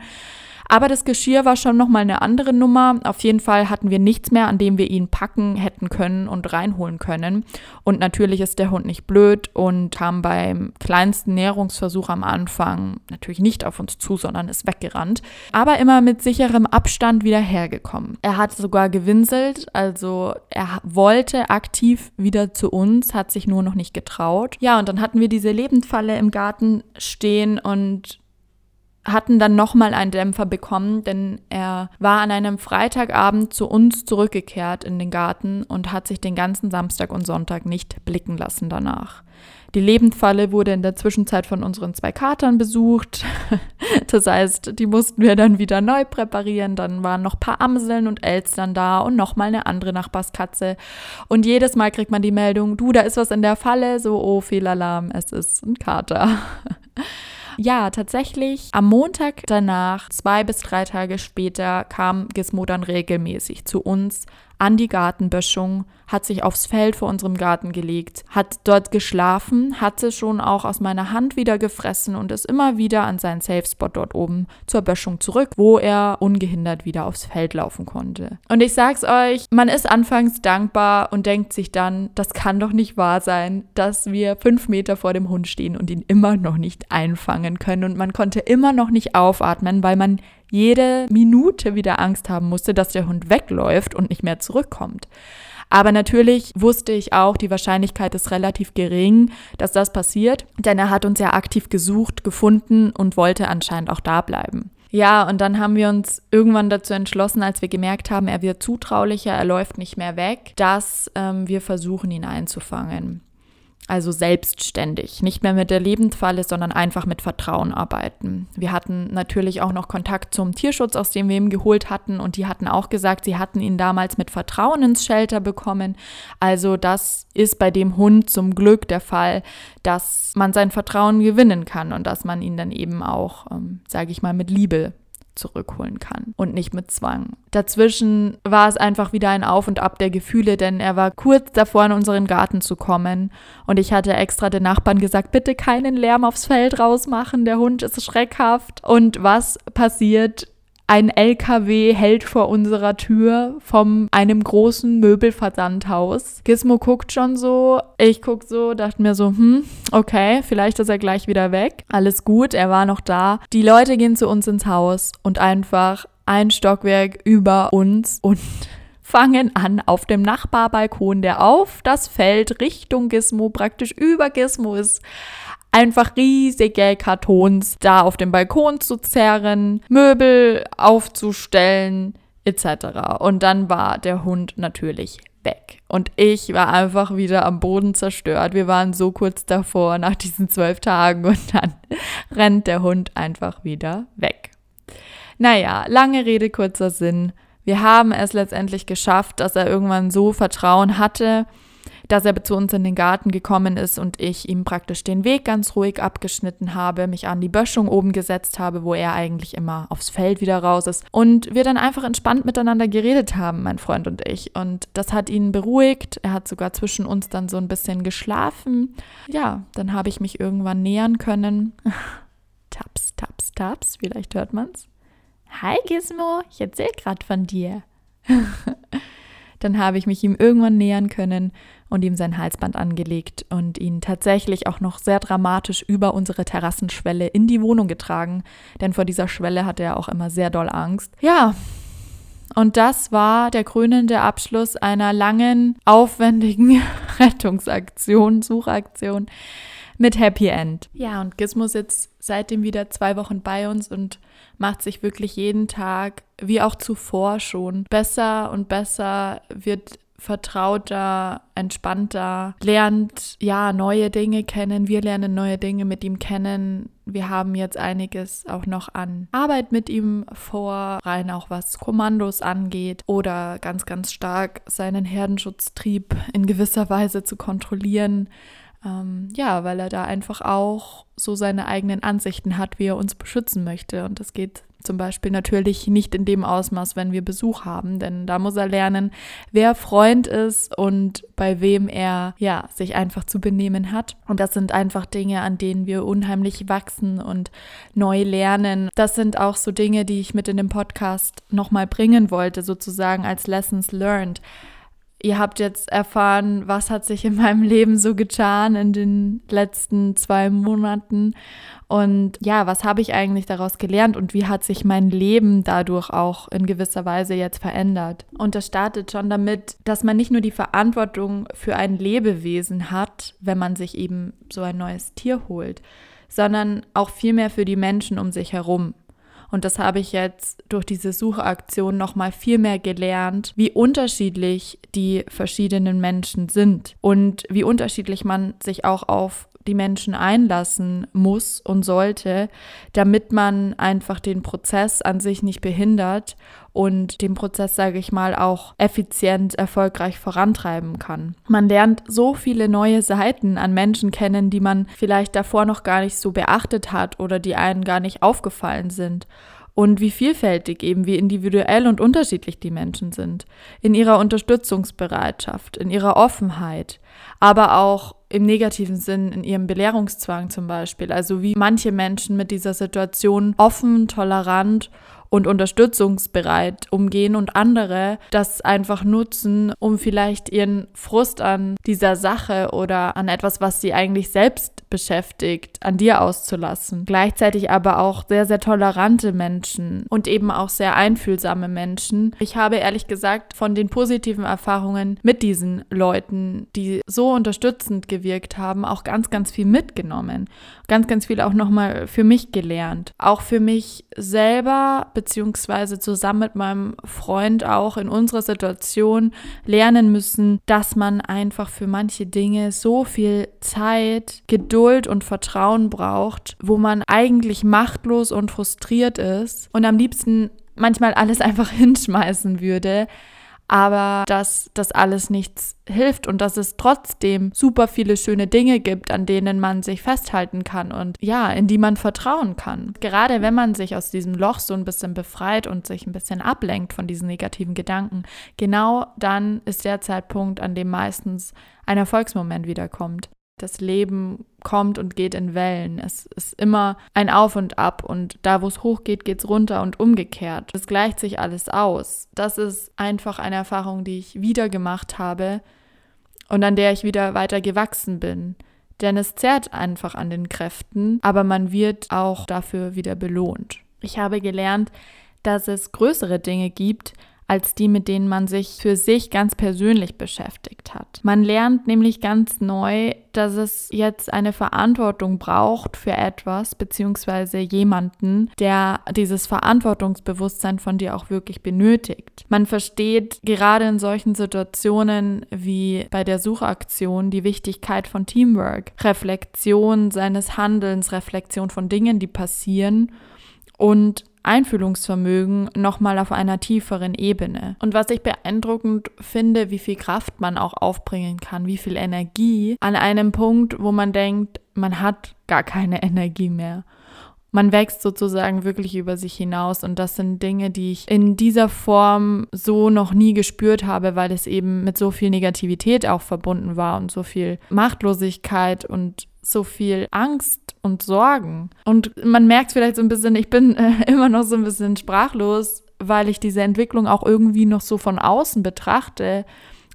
Aber das Geschirr war schon nochmal eine andere Nummer. Auf jeden Fall hatten wir nichts mehr, an dem wir ihn packen hätten können und reinholen können. Und natürlich ist der Hund nicht blöd und kam beim kleinsten Näherungsversuch am Anfang natürlich nicht auf uns zu, sondern ist weggerannt. Aber immer mit sicherem Abstand wieder hergekommen. Er hat sogar gewinselt, also er wollte aktiv wieder zu uns, hat sich nur noch nicht getraut. Ja, und dann hatten wir diese Lebendfalle im Garten stehen und hatten dann nochmal einen Dämpfer bekommen, denn er war an einem Freitagabend zu uns zurückgekehrt in den Garten und hat sich den ganzen Samstag und Sonntag nicht blicken lassen danach. Die Lebendfalle wurde in der Zwischenzeit von unseren zwei Katern besucht. <laughs> Das heißt, die mussten wir dann wieder neu präparieren. Dann waren noch ein paar Amseln und Elstern da und nochmal eine andere Nachbarskatze. Und jedes Mal kriegt man die Meldung, du, da ist was in der Falle. So, oh, Fehlalarm, es ist ein Kater. <laughs> Ja, tatsächlich am Montag danach, zwei bis drei Tage später, kam Gizmo dann regelmäßig zu uns an die Gartenböschung, hat sich aufs Feld vor unserem Garten gelegt, hat dort geschlafen, hatte schon auch aus meiner Hand wieder gefressen und ist immer wieder an seinen Safe Spot dort oben zur Böschung zurück, wo er ungehindert wieder aufs Feld laufen konnte. Und ich sag's euch, man ist anfangs dankbar und denkt sich dann, das kann doch nicht wahr sein, dass wir fünf Meter vor dem Hund stehen und ihn immer noch nicht einfangen können und man konnte immer noch nicht aufatmen, weil man jede Minute wieder Angst haben musste, dass der Hund wegläuft und nicht mehr zurückkommt. Aber natürlich wusste ich auch, die Wahrscheinlichkeit ist relativ gering, dass das passiert, denn er hat uns ja aktiv gesucht, gefunden und wollte anscheinend auch da bleiben. Ja, und dann haben wir uns irgendwann dazu entschlossen, als wir gemerkt haben, er wird zutraulicher, er läuft nicht mehr weg, dass ähm, wir versuchen, ihn einzufangen. Also selbstständig, nicht mehr mit der Lebendfalle, sondern einfach mit Vertrauen arbeiten. Wir hatten natürlich auch noch Kontakt zum Tierschutz, aus dem wir ihn geholt hatten und die hatten auch gesagt, sie hatten ihn damals mit Vertrauen ins Shelter bekommen. Also das ist bei dem Hund zum Glück der Fall, dass man sein Vertrauen gewinnen kann und dass man ihn dann eben auch, ähm, sage ich mal, mit Liebe zurückholen kann und nicht mit Zwang. Dazwischen war es einfach wieder ein Auf und Ab der Gefühle, denn er war kurz davor, in unseren Garten zu kommen und ich hatte extra den Nachbarn gesagt, bitte keinen Lärm aufs Feld rausmachen, der Hund ist schreckhaft. Und was passiert? Ein LKW hält vor unserer Tür von einem großen Möbelversandhaus. Gizmo guckt schon so, ich guck so, dachte mir so, hm, okay, vielleicht ist er gleich wieder weg. Alles gut, er war noch da. Die Leute gehen zu uns ins Haus und einfach ein Stockwerk über uns und <laughs> fangen an auf dem Nachbarbalkon, der auf das Feld Richtung Gizmo praktisch über Gizmo ist, einfach riesige Kartons da auf dem Balkon zu zerren, Möbel aufzustellen etc. Und dann war der Hund natürlich weg. Und ich war einfach wieder am Boden zerstört. Wir waren so kurz davor nach diesen zwölf Tagen und dann <laughs> rennt der Hund einfach wieder weg. Naja, lange Rede, kurzer Sinn. Wir haben es letztendlich geschafft, dass er irgendwann so Vertrauen hatte, dass er zu uns in den Garten gekommen ist und ich ihm praktisch den Weg ganz ruhig abgeschnitten habe, mich an die Böschung oben gesetzt habe, wo er eigentlich immer aufs Feld wieder raus ist und wir dann einfach entspannt miteinander geredet haben, mein Freund und ich. Und das hat ihn beruhigt. Er hat sogar zwischen uns dann so ein bisschen geschlafen. Ja, dann habe ich mich irgendwann nähern können. <laughs> taps, taps, taps, vielleicht hört man's. Hi Gizmo, ich erzähl gerade von dir. <laughs> dann habe ich mich ihm irgendwann nähern können und ihm sein Halsband angelegt und ihn tatsächlich auch noch sehr dramatisch über unsere Terrassenschwelle in die Wohnung getragen, denn vor dieser Schwelle hatte er auch immer sehr doll Angst. Ja, und das war der krönende Abschluss einer langen, aufwendigen <laughs> Rettungsaktion, Suchaktion mit Happy End. Ja, und Gizmo sitzt seitdem wieder zwei Wochen bei uns und macht sich wirklich jeden Tag, wie auch zuvor schon, besser und besser, wird vertrauter, entspannter, lernt ja neue Dinge kennen. Wir lernen neue Dinge mit ihm kennen. Wir haben jetzt einiges auch noch an Arbeit mit ihm vor, rein auch was Kommandos angeht oder ganz, ganz stark seinen Herdenschutztrieb in gewisser Weise zu kontrollieren. Ähm, ja, weil er da einfach auch so seine eigenen Ansichten hat, wie er uns beschützen möchte. Und das geht zum Beispiel natürlich nicht in dem Ausmaß, wenn wir Besuch haben, denn da muss er lernen, wer Freund ist und bei wem er ja sich einfach zu benehmen hat. Und das sind einfach Dinge, an denen wir unheimlich wachsen und neu lernen. Das sind auch so Dinge, die ich mit in dem Podcast nochmal bringen wollte, sozusagen als Lessons learned Ihr habt jetzt erfahren, was hat sich in meinem Leben so getan in den letzten zwei Monaten und ja, was habe ich eigentlich daraus gelernt und wie hat sich mein Leben dadurch auch in gewisser Weise jetzt verändert. Und das startet schon damit, dass man nicht nur die Verantwortung für ein Lebewesen hat, wenn man sich eben so ein neues Tier holt, sondern auch vielmehr für die Menschen um sich herum. Und das habe ich jetzt durch diese Suchaktion nochmal viel mehr gelernt, wie unterschiedlich die verschiedenen Menschen sind und wie unterschiedlich man sich auch auf die Menschen einlassen muss und sollte, damit man einfach den Prozess an sich nicht behindert und den Prozess, sage ich mal, auch effizient, erfolgreich vorantreiben kann. Man lernt so viele neue Seiten an Menschen kennen, die man vielleicht davor noch gar nicht so beachtet hat oder die einen gar nicht aufgefallen sind und wie vielfältig eben, wie individuell und unterschiedlich die Menschen sind. In ihrer Unterstützungsbereitschaft, in ihrer Offenheit, aber auch im negativen Sinn in ihrem Belehrungszwang zum Beispiel. Also wie manche Menschen mit dieser Situation offen, tolerant und unterstützungsbereit umgehen und andere das einfach nutzen, um vielleicht ihren Frust an dieser Sache oder an etwas, was sie eigentlich selbst beschäftigt, an dir auszulassen. Gleichzeitig aber auch sehr, sehr tolerante Menschen und eben auch sehr einfühlsame Menschen. Ich habe ehrlich gesagt von den positiven Erfahrungen mit diesen Leuten, die so unterstützend gewirkt haben, auch ganz, ganz viel mitgenommen. Ganz, ganz viel auch nochmal für mich gelernt. Auch für mich selber beziehungsweise zusammen mit meinem Freund auch in unserer Situation lernen müssen, dass man einfach für manche Dinge so viel Zeit, Geduld und Vertrauen braucht, wo man eigentlich machtlos und frustriert ist und am liebsten manchmal alles <laughs> einfach hinschmeißen würde aber dass das alles nichts hilft und dass es trotzdem super viele schöne Dinge gibt, an denen man sich festhalten kann und ja, in die man vertrauen kann. Gerade wenn man sich aus diesem Loch so ein bisschen befreit und sich ein bisschen ablenkt von diesen negativen Gedanken, genau dann ist der Zeitpunkt, an dem meistens ein Erfolgsmoment wiederkommt das Leben kommt und geht in Wellen. Es ist immer ein Auf und Ab und da, wo es hoch geht, geht es runter und umgekehrt. Es gleicht sich alles aus. Das ist einfach eine Erfahrung, die ich wieder gemacht habe und an der ich wieder weiter gewachsen bin. Denn es zerrt einfach an den Kräften, aber man wird auch dafür wieder belohnt. Ich habe gelernt, dass es größere Dinge gibt, als die, mit denen man sich für sich ganz persönlich beschäftigt hat. Man lernt nämlich ganz neu, dass es jetzt eine Verantwortung braucht für etwas beziehungsweise jemanden, der dieses Verantwortungsbewusstsein von dir auch wirklich benötigt. Man versteht gerade in solchen Situationen wie bei der Suchaktion die Wichtigkeit von Teamwork, Reflexion seines Handelns, Reflexion von Dingen, die passieren und Einfühlungsvermögen nochmal auf einer tieferen Ebene. Und was ich beeindruckend finde, wie viel Kraft man auch aufbringen kann, wie viel Energie an einem Punkt, wo man denkt, man hat gar keine Energie mehr. Man wächst sozusagen wirklich über sich hinaus und das sind Dinge, die ich in dieser Form so noch nie gespürt habe, weil es eben mit so viel Negativität auch verbunden war und so viel Machtlosigkeit und so viel Angst und Sorgen. Und man merkt vielleicht so ein bisschen, ich bin äh, <laughs> immer noch so ein bisschen sprachlos, weil ich diese Entwicklung auch irgendwie noch so von außen betrachte,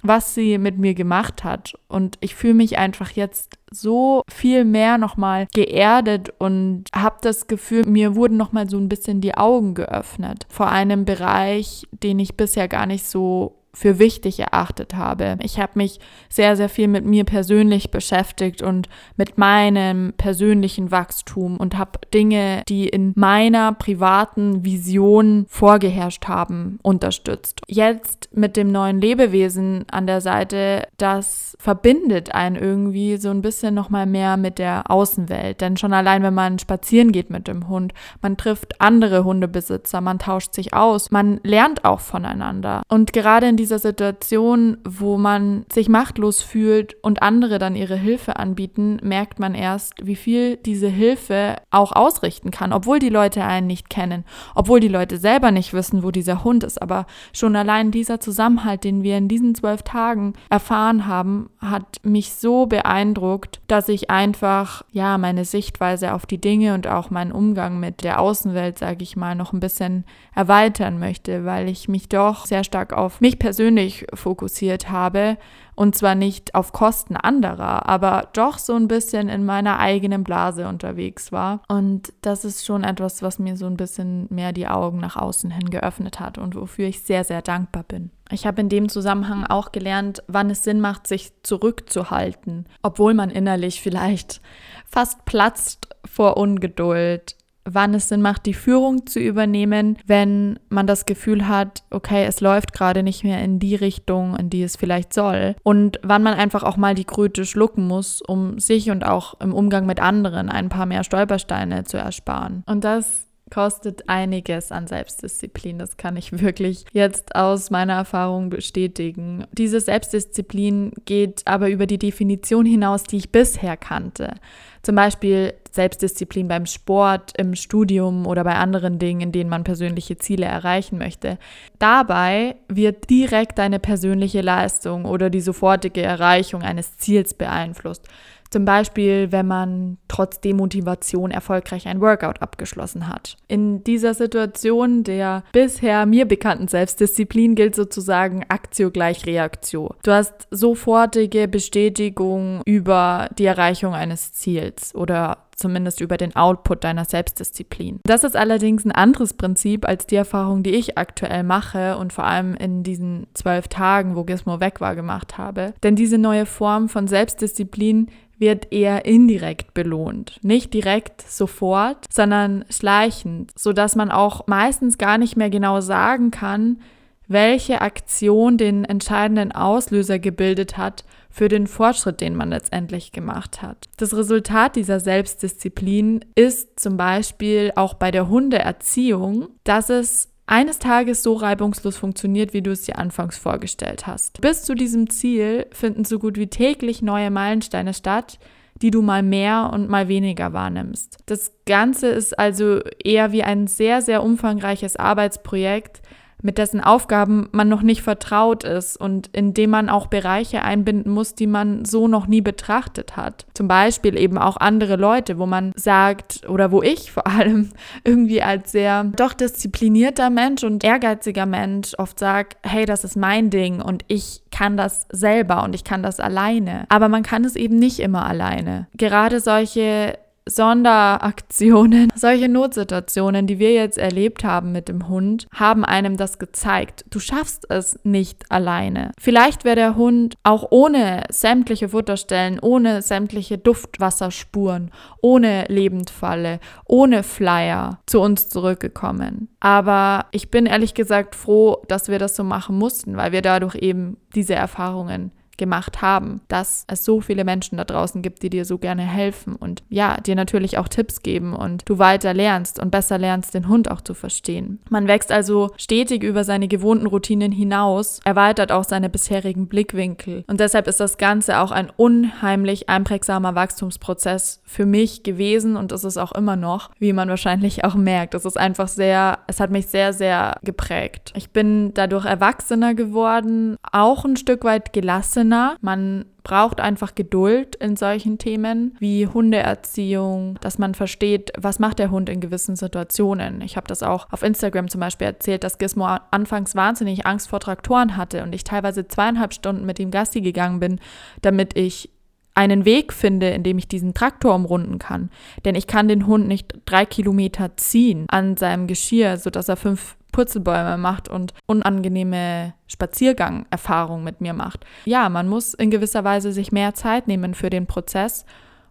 was sie mit mir gemacht hat. Und ich fühle mich einfach jetzt so viel mehr nochmal geerdet und habe das Gefühl, mir wurden nochmal so ein bisschen die Augen geöffnet. Vor einem Bereich, den ich bisher gar nicht so für wichtig erachtet habe. Ich habe mich sehr, sehr viel mit mir persönlich beschäftigt und mit meinem persönlichen Wachstum und habe Dinge, die in meiner privaten Vision vorgeherrscht haben, unterstützt. Jetzt mit dem neuen Lebewesen an der Seite, das verbindet einen irgendwie so ein bisschen nochmal mehr mit der Außenwelt. Denn schon allein, wenn man spazieren geht mit dem Hund, man trifft andere Hundebesitzer, man tauscht sich aus, man lernt auch voneinander. Und gerade in dieser Situation, wo man sich machtlos fühlt und andere dann ihre Hilfe anbieten, merkt man erst, wie viel diese Hilfe auch ausrichten kann, obwohl die Leute einen nicht kennen, obwohl die Leute selber nicht wissen, wo dieser Hund ist. Aber schon allein dieser Zusammenhalt, den wir in diesen zwölf Tagen erfahren haben, hat mich so beeindruckt, dass ich einfach, ja, meine Sichtweise auf die Dinge und auch meinen Umgang mit der Außenwelt, sage ich mal, noch ein bisschen erweitern möchte, weil ich mich doch sehr stark auf mich persönlich persönlich fokussiert habe und zwar nicht auf Kosten anderer, aber doch so ein bisschen in meiner eigenen Blase unterwegs war. Und das ist schon etwas, was mir so ein bisschen mehr die Augen nach außen hin geöffnet hat und wofür ich sehr, sehr dankbar bin. Ich habe in dem Zusammenhang auch gelernt, wann es Sinn macht, sich zurückzuhalten, obwohl man innerlich vielleicht fast platzt vor Ungeduld wann es Sinn macht, die Führung zu übernehmen, wenn man das Gefühl hat, okay, es läuft gerade nicht mehr in die Richtung, in die es vielleicht soll. Und wann man einfach auch mal die Kröte schlucken muss, um sich und auch im Umgang mit anderen ein paar mehr Stolpersteine zu ersparen. Und das kostet einiges an Selbstdisziplin. Das kann ich <laughs> wirklich jetzt aus meiner Erfahrung bestätigen. Diese Selbstdisziplin geht aber über die Definition hinaus, die ich bisher kannte. Zum Beispiel Selbstdisziplin beim Sport, im Studium oder bei anderen Dingen, in denen man persönliche Ziele erreichen möchte. Dabei wird direkt deine persönliche Leistung oder die sofortige Erreichung eines Ziels beeinflusst. Zum Beispiel, wenn man trotz Demotivation erfolgreich ein Workout abgeschlossen hat. In dieser Situation der bisher mir bekannten Selbstdisziplin gilt sozusagen Aktio gleich Reaktio. Du hast sofortige Bestätigung über die Erreichung eines Ziels oder zumindest über den Output deiner Selbstdisziplin. Das ist allerdings ein anderes Prinzip als die Erfahrung, die ich aktuell mache und vor allem in diesen zwölf Tagen, wo Gizmo weg war, gemacht habe. Denn diese neue Form von Selbstdisziplin wird eher indirekt belohnt. Nicht direkt sofort, sondern schleichend, sodass man auch meistens gar nicht mehr genau sagen kann, welche Aktion den entscheidenden Auslöser gebildet hat für den Fortschritt, den man letztendlich gemacht hat. Das Resultat dieser Selbstdisziplin ist zum Beispiel auch bei der Hundeerziehung, dass es eines Tages so reibungslos funktioniert, wie du es dir anfangs vorgestellt hast. Bis zu diesem Ziel finden so gut wie täglich neue Meilensteine statt, die du mal mehr und mal weniger wahrnimmst. Das Ganze ist also eher wie ein sehr, sehr umfangreiches Arbeitsprojekt, mit dessen Aufgaben man noch nicht vertraut ist und in dem man auch Bereiche einbinden muss, die man so noch nie betrachtet hat. Zum Beispiel eben auch andere Leute, wo man sagt, oder wo ich <laughs> vor allem irgendwie als sehr doch disziplinierter Mensch und ehrgeiziger Mensch oft sage, hey, das ist mein Ding und ich kann das selber und ich kann das alleine. Aber man kann es eben nicht immer alleine. Gerade solche Sonderaktionen, <laughs> solche Notsituationen, die wir jetzt erlebt haben mit dem Hund, haben einem das gezeigt. Du schaffst es nicht alleine. Vielleicht wäre der Hund auch ohne sämtliche Futterstellen, ohne sämtliche Duftwasserspuren, ohne Lebendfalle, ohne Flyer zu uns zurückgekommen. Aber ich bin ehrlich gesagt froh, dass wir das so machen mussten, weil wir dadurch eben diese Erfahrungen gemacht haben, dass es so viele Menschen da draußen gibt, die dir so gerne helfen und ja, dir natürlich auch Tipps geben und du weiter lernst und besser lernst, den Hund auch zu verstehen. Man wächst also stetig über seine gewohnten Routinen hinaus, erweitert auch seine bisherigen Blickwinkel und deshalb ist das Ganze auch ein unheimlich einprägsamer Wachstumsprozess für mich gewesen und ist es auch immer noch, wie man wahrscheinlich auch merkt. Es ist einfach sehr, es hat mich sehr, sehr geprägt. Ich bin dadurch erwachsener geworden, auch ein Stück weit gelassener offener. Man braucht einfach Geduld in solchen Themen wie Hundeerziehung, dass man versteht, was macht der Hund in gewissen Situationen. Ich habe das auch auf Instagram zum Beispiel erzählt, dass Gizmo anfangs wahnsinnig Angst vor Traktoren hatte und ich teilweise zweieinhalb Stunden mit ihm Gassi gegangen bin, damit ich einen Weg finde, in dem ich diesen Traktor umrunden kann. Denn ich kann den Hund nicht drei Kilometer ziehen an seinem Geschirr, sodass er fünf Purzelbäume macht und unangenehme Spaziergang-Erfahrungen mit mir macht. Ja, man muss in gewisser Weise sich mehr Zeit nehmen für den Prozess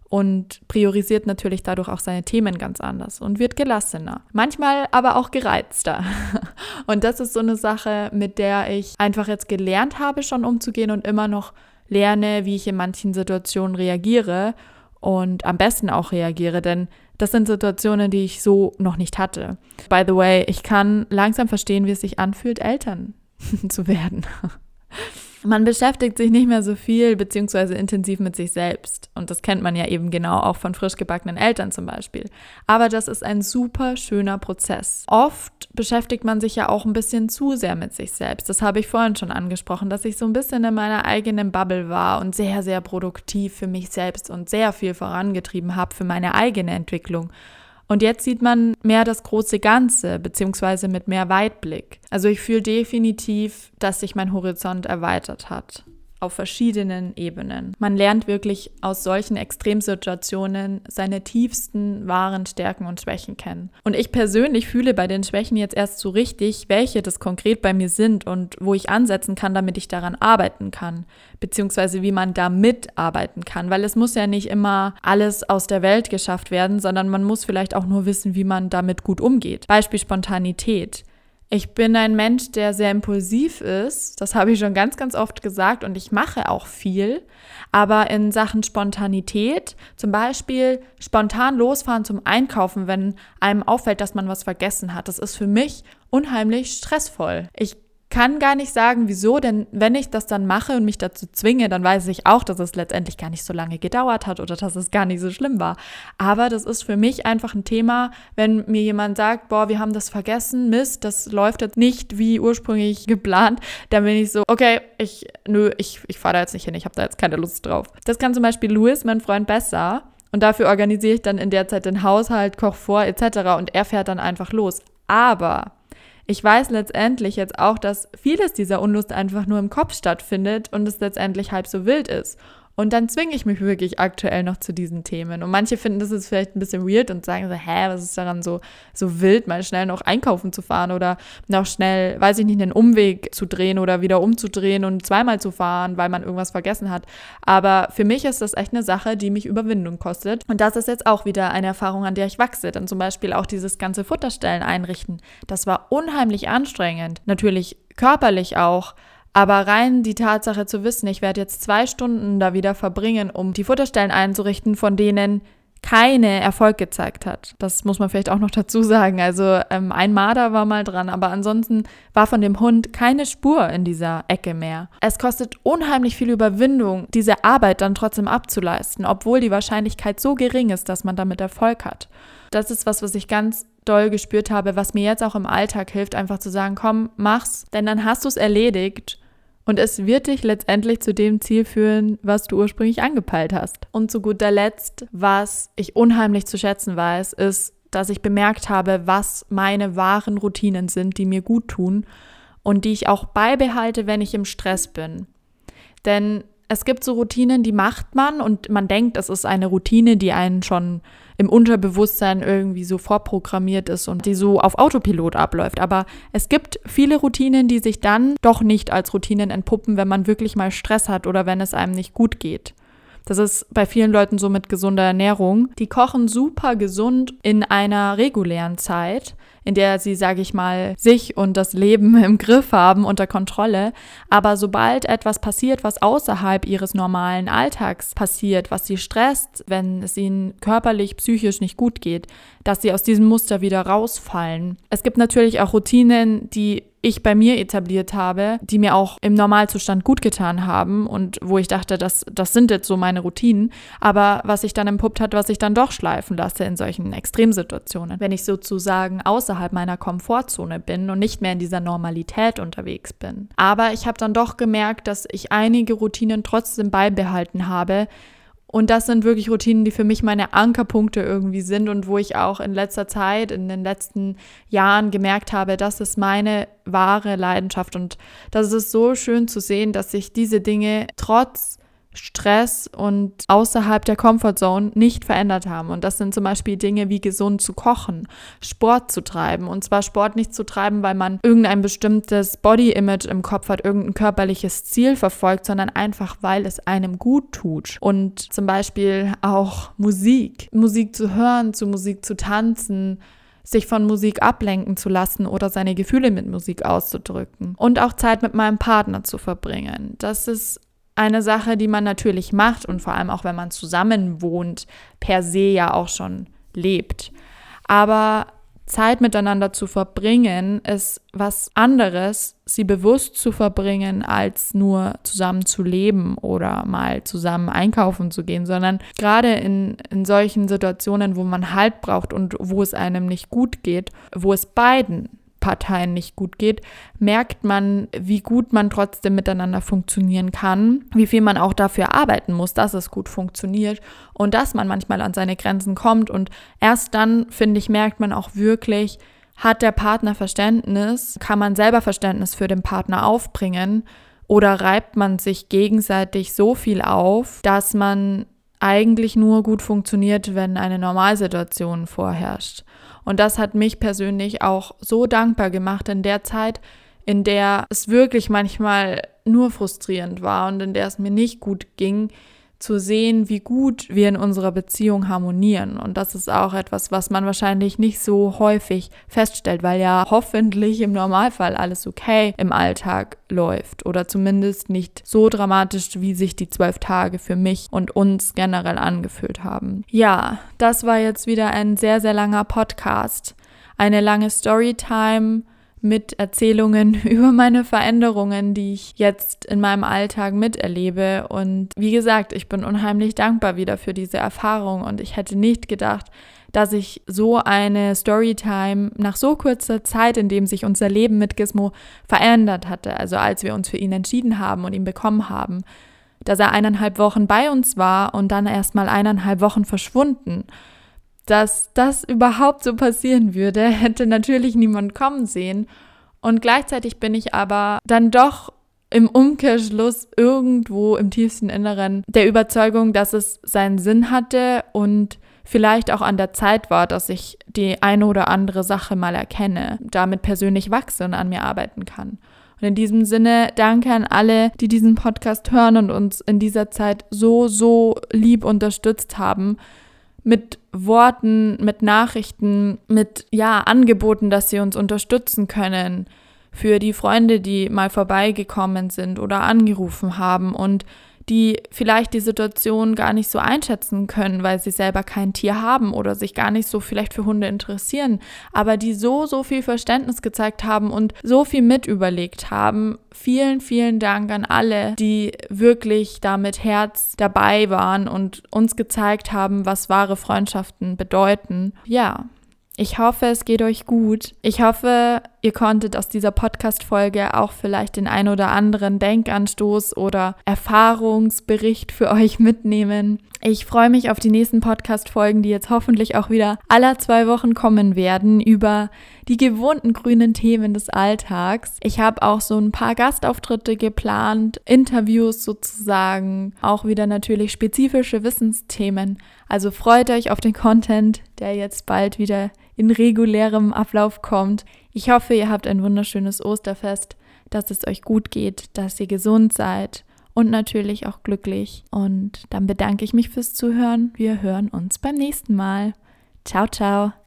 und priorisiert natürlich dadurch auch seine Themen ganz anders und wird gelassener. Manchmal aber auch gereizter. <laughs> Und das ist so eine Sache, mit der ich einfach jetzt gelernt habe, schon umzugehen und immer noch lerne, wie ich in manchen Situationen reagiere und am besten auch reagiere, denn das sind Situationen, die ich so noch nicht hatte. By the way, ich kann langsam verstehen, wie es sich anfühlt, Eltern <laughs> zu werden. Man beschäftigt sich nicht mehr so viel beziehungsweise intensiv mit sich selbst. Und das kennt man ja eben genau auch von frisch gebackenen Eltern zum Beispiel. Aber das ist ein super schöner Prozess. Oft beschäftigt man sich ja auch ein bisschen zu sehr mit sich selbst. Das habe ich vorhin schon angesprochen, dass ich so ein bisschen in meiner eigenen Bubble war und sehr, sehr produktiv für mich selbst und sehr viel vorangetrieben habe für meine eigene Entwicklung. Und jetzt sieht man mehr das große Ganze, beziehungsweise mit mehr Weitblick. Also ich fühle definitiv, dass sich mein Horizont erweitert hat auf verschiedenen Ebenen. Man lernt wirklich aus solchen Extremsituationen seine tiefsten wahren Stärken und Schwächen kennen. Und ich persönlich fühle bei den Schwächen jetzt erst so richtig, welche das konkret bei mir sind und wo ich ansetzen kann, damit ich daran arbeiten kann, beziehungsweise wie man damit arbeiten kann, weil es muss ja nicht immer alles aus der Welt geschafft werden, sondern man muss vielleicht auch nur wissen, wie man damit gut umgeht. Beispiel Spontanität. Ich bin ein Mensch, der sehr impulsiv ist. Das habe ich schon ganz, ganz oft gesagt und ich mache auch viel. Aber in Sachen Spontanität, zum Beispiel spontan losfahren zum Einkaufen, wenn einem auffällt, dass man was vergessen hat, das ist für mich unheimlich stressvoll. Ich kann gar nicht sagen, wieso, denn wenn ich das dann mache und mich dazu zwinge, dann weiß ich auch, dass es letztendlich gar nicht so lange gedauert hat oder dass es gar nicht so schlimm war. Aber das ist für mich einfach ein Thema, wenn mir jemand sagt, boah, wir haben das vergessen, Mist, das läuft jetzt nicht wie ursprünglich geplant, dann bin ich so, okay, ich, nö, ich, ich fahre da jetzt nicht hin, ich habe da jetzt keine Lust drauf. Das kann zum Beispiel Louis, mein Freund, besser. Und dafür organisiere ich dann in der Zeit den Haushalt, koch vor etc. Und er fährt dann einfach los. Aber ich weiß letztendlich jetzt auch, dass vieles dieser Unlust einfach nur im Kopf stattfindet und es letztendlich halb so wild ist. Und dann zwinge ich mich wirklich aktuell noch zu diesen Themen. Und manche finden das ist vielleicht ein bisschen weird und sagen so, hä, was ist daran so, so wild, mal schnell noch einkaufen zu fahren oder noch schnell, weiß ich nicht, einen Umweg zu drehen oder wieder umzudrehen und zweimal zu fahren, weil man irgendwas vergessen hat. Aber für mich ist das echt eine Sache, die mich Überwindung kostet. Und das ist jetzt auch wieder eine Erfahrung, an der ich wachse. Dann zum Beispiel auch dieses ganze Futterstellen einrichten. Das war unheimlich anstrengend. Natürlich körperlich auch. Aber rein die Tatsache zu wissen, ich werde jetzt zwei Stunden da wieder verbringen, um die Futterstellen einzurichten, von denen keine Erfolg gezeigt hat. Das muss man vielleicht auch noch dazu sagen. Also ähm, ein Marder war mal dran, aber ansonsten war von dem Hund keine Spur in dieser Ecke mehr. Es kostet unheimlich viel Überwindung, diese Arbeit dann trotzdem abzuleisten, obwohl die Wahrscheinlichkeit so gering ist, dass man damit Erfolg hat. Das ist was, was ich ganz doll gespürt habe, was mir jetzt auch im Alltag hilft, einfach zu sagen, komm, mach's, denn dann hast du es erledigt und es wird dich letztendlich zu dem Ziel führen, was du ursprünglich angepeilt hast. Und zu guter Letzt, was ich unheimlich zu schätzen weiß, ist, dass ich bemerkt habe, was meine wahren Routinen sind, die mir gut tun und die ich auch beibehalte, wenn ich im Stress bin. Denn es gibt so Routinen, die macht man und man denkt, es ist eine Routine, die einen schon im Unterbewusstsein irgendwie so vorprogrammiert ist und die so auf Autopilot abläuft. Aber es gibt viele Routinen, die sich dann doch nicht als Routinen entpuppen, wenn man wirklich mal Stress hat oder wenn es einem nicht gut geht. Das ist bei vielen Leuten so mit gesunder Ernährung. Die kochen super gesund in einer regulären Zeit, in der sie, sage ich mal, sich und das Leben <laughs> im Griff haben, unter Kontrolle. Aber sobald etwas passiert, was außerhalb ihres normalen Alltags passiert, was sie stresst, wenn es ihnen körperlich, psychisch nicht gut geht, dass sie aus diesem Muster wieder rausfallen. Es gibt natürlich auch Routinen, die ich bei mir etabliert habe, die mir auch im Normalzustand gut getan haben und wo ich dachte, das, das sind jetzt so meine Routinen, aber was sich dann empuppt hat, was ich dann doch schleifen lasse in solchen Extremsituationen. Wenn ich sozusagen außerhalb meiner Komfortzone bin und nicht mehr in dieser Normalität unterwegs bin. Aber ich habe dann doch gemerkt, dass ich einige Routinen trotzdem beibehalten habe, und das sind wirklich Routinen, die für mich meine Ankerpunkte irgendwie sind und wo ich auch in letzter Zeit, in den letzten Jahren gemerkt habe, das ist meine wahre Leidenschaft. Und das ist so schön zu sehen, dass sich diese Dinge trotz Stress und außerhalb der Comfortzone nicht verändert haben. Und das sind zum Beispiel Dinge wie gesund zu kochen, Sport zu treiben. Und zwar Sport nicht zu treiben, weil man irgendein bestimmtes Body-Image im Kopf hat, irgendein körperliches Ziel verfolgt, sondern einfach, weil es einem gut tut. Und zum Beispiel auch Musik. Musik zu hören, zu Musik zu tanzen, sich von Musik ablenken zu lassen oder seine Gefühle mit Musik auszudrücken und auch Zeit mit meinem Partner zu verbringen. Das ist eine Sache, die man natürlich macht und vor allem auch, wenn man zusammen wohnt, per se ja auch schon lebt. Aber Zeit miteinander zu verbringen ist was anderes, sie bewusst zu verbringen, als nur zusammen zu leben oder mal zusammen einkaufen zu gehen, sondern gerade in, in solchen Situationen, wo man Halt braucht und wo es einem nicht gut geht, wo es beiden Parteien nicht gut geht, merkt man, wie gut man trotzdem miteinander funktionieren kann, wie viel man auch dafür arbeiten muss, dass es gut funktioniert und dass man manchmal an seine Grenzen kommt. Und erst dann, finde ich, merkt man auch wirklich, hat der Partner Verständnis, kann man selber Verständnis für den Partner aufbringen oder reibt man sich gegenseitig so viel auf, dass man eigentlich nur gut funktioniert, wenn eine Normalsituation vorherrscht. Und das hat mich persönlich auch so dankbar gemacht in der Zeit, in der es wirklich manchmal nur frustrierend war und in der es mir nicht gut ging, zu sehen, wie gut wir in unserer Beziehung harmonieren. Und das ist auch etwas, was man wahrscheinlich nicht so häufig feststellt, weil ja hoffentlich im Normalfall alles okay im Alltag läuft oder zumindest nicht so dramatisch, wie sich die zwölf Tage für mich und uns generell angefühlt haben. Ja, das war jetzt wieder ein sehr, sehr langer Podcast. Eine lange Storytime mit Erzählungen <laughs> über meine Veränderungen, die ich jetzt in meinem Alltag miterlebe. Und wie gesagt, ich bin unheimlich dankbar wieder für diese Erfahrung und ich hätte nicht gedacht, dass ich so eine Storytime nach so kurzer Zeit, in dem sich unser Leben mit Gizmo verändert hatte, also als wir uns für ihn entschieden haben und ihn bekommen haben, dass er eineinhalb Wochen bei uns war und dann erst mal eineinhalb Wochen verschwunden dass das überhaupt so passieren würde, hätte natürlich niemand kommen sehen. Und gleichzeitig bin ich aber dann doch im Umkehrschluss irgendwo im tiefsten Inneren der Überzeugung, dass es seinen Sinn hatte und vielleicht auch an der Zeit war, dass ich die eine oder andere Sache mal erkenne, damit persönlich wachse und an mir arbeiten kann. Und in diesem Sinne danke an alle, die diesen Podcast hören und uns in dieser Zeit so, so lieb unterstützt haben. Mit Worten, mit Nachrichten, mit ja, Angeboten, dass sie uns unterstützen können. Für die Freunde, die mal vorbeigekommen sind oder angerufen haben und die vielleicht die Situation gar nicht so einschätzen können, weil sie selber kein Tier haben oder sich gar nicht so vielleicht für Hunde interessieren, aber die so, so viel Verständnis gezeigt haben und so viel mit überlegt haben. Vielen, vielen Dank an alle, die wirklich da mit Herz dabei waren und uns gezeigt haben, was wahre Freundschaften bedeuten. Ja, ich hoffe, es geht euch gut. Ich hoffe, ihr konntet aus dieser Podcast-Folge auch vielleicht den ein oder anderen Denkanstoß oder Erfahrungsbericht für euch mitnehmen. Ich freue mich auf die nächsten Podcast-Folgen, die jetzt hoffentlich auch wieder aller zwei Wochen kommen werden, über die gewohnten grünen Themen des Alltags. Ich habe auch so ein paar Gastauftritte geplant, Interviews sozusagen, auch wieder natürlich spezifische Wissensthemen. Also freut euch auf den Content, der jetzt bald wieder in regulärem Ablauf kommt. Ich hoffe, ihr habt ein wunderschönes Osterfest, dass es euch gut geht, dass ihr gesund seid und natürlich auch glücklich. Und dann bedanke ich mich fürs Zuhören. Wir hören uns beim nächsten Mal. Ciao, ciao.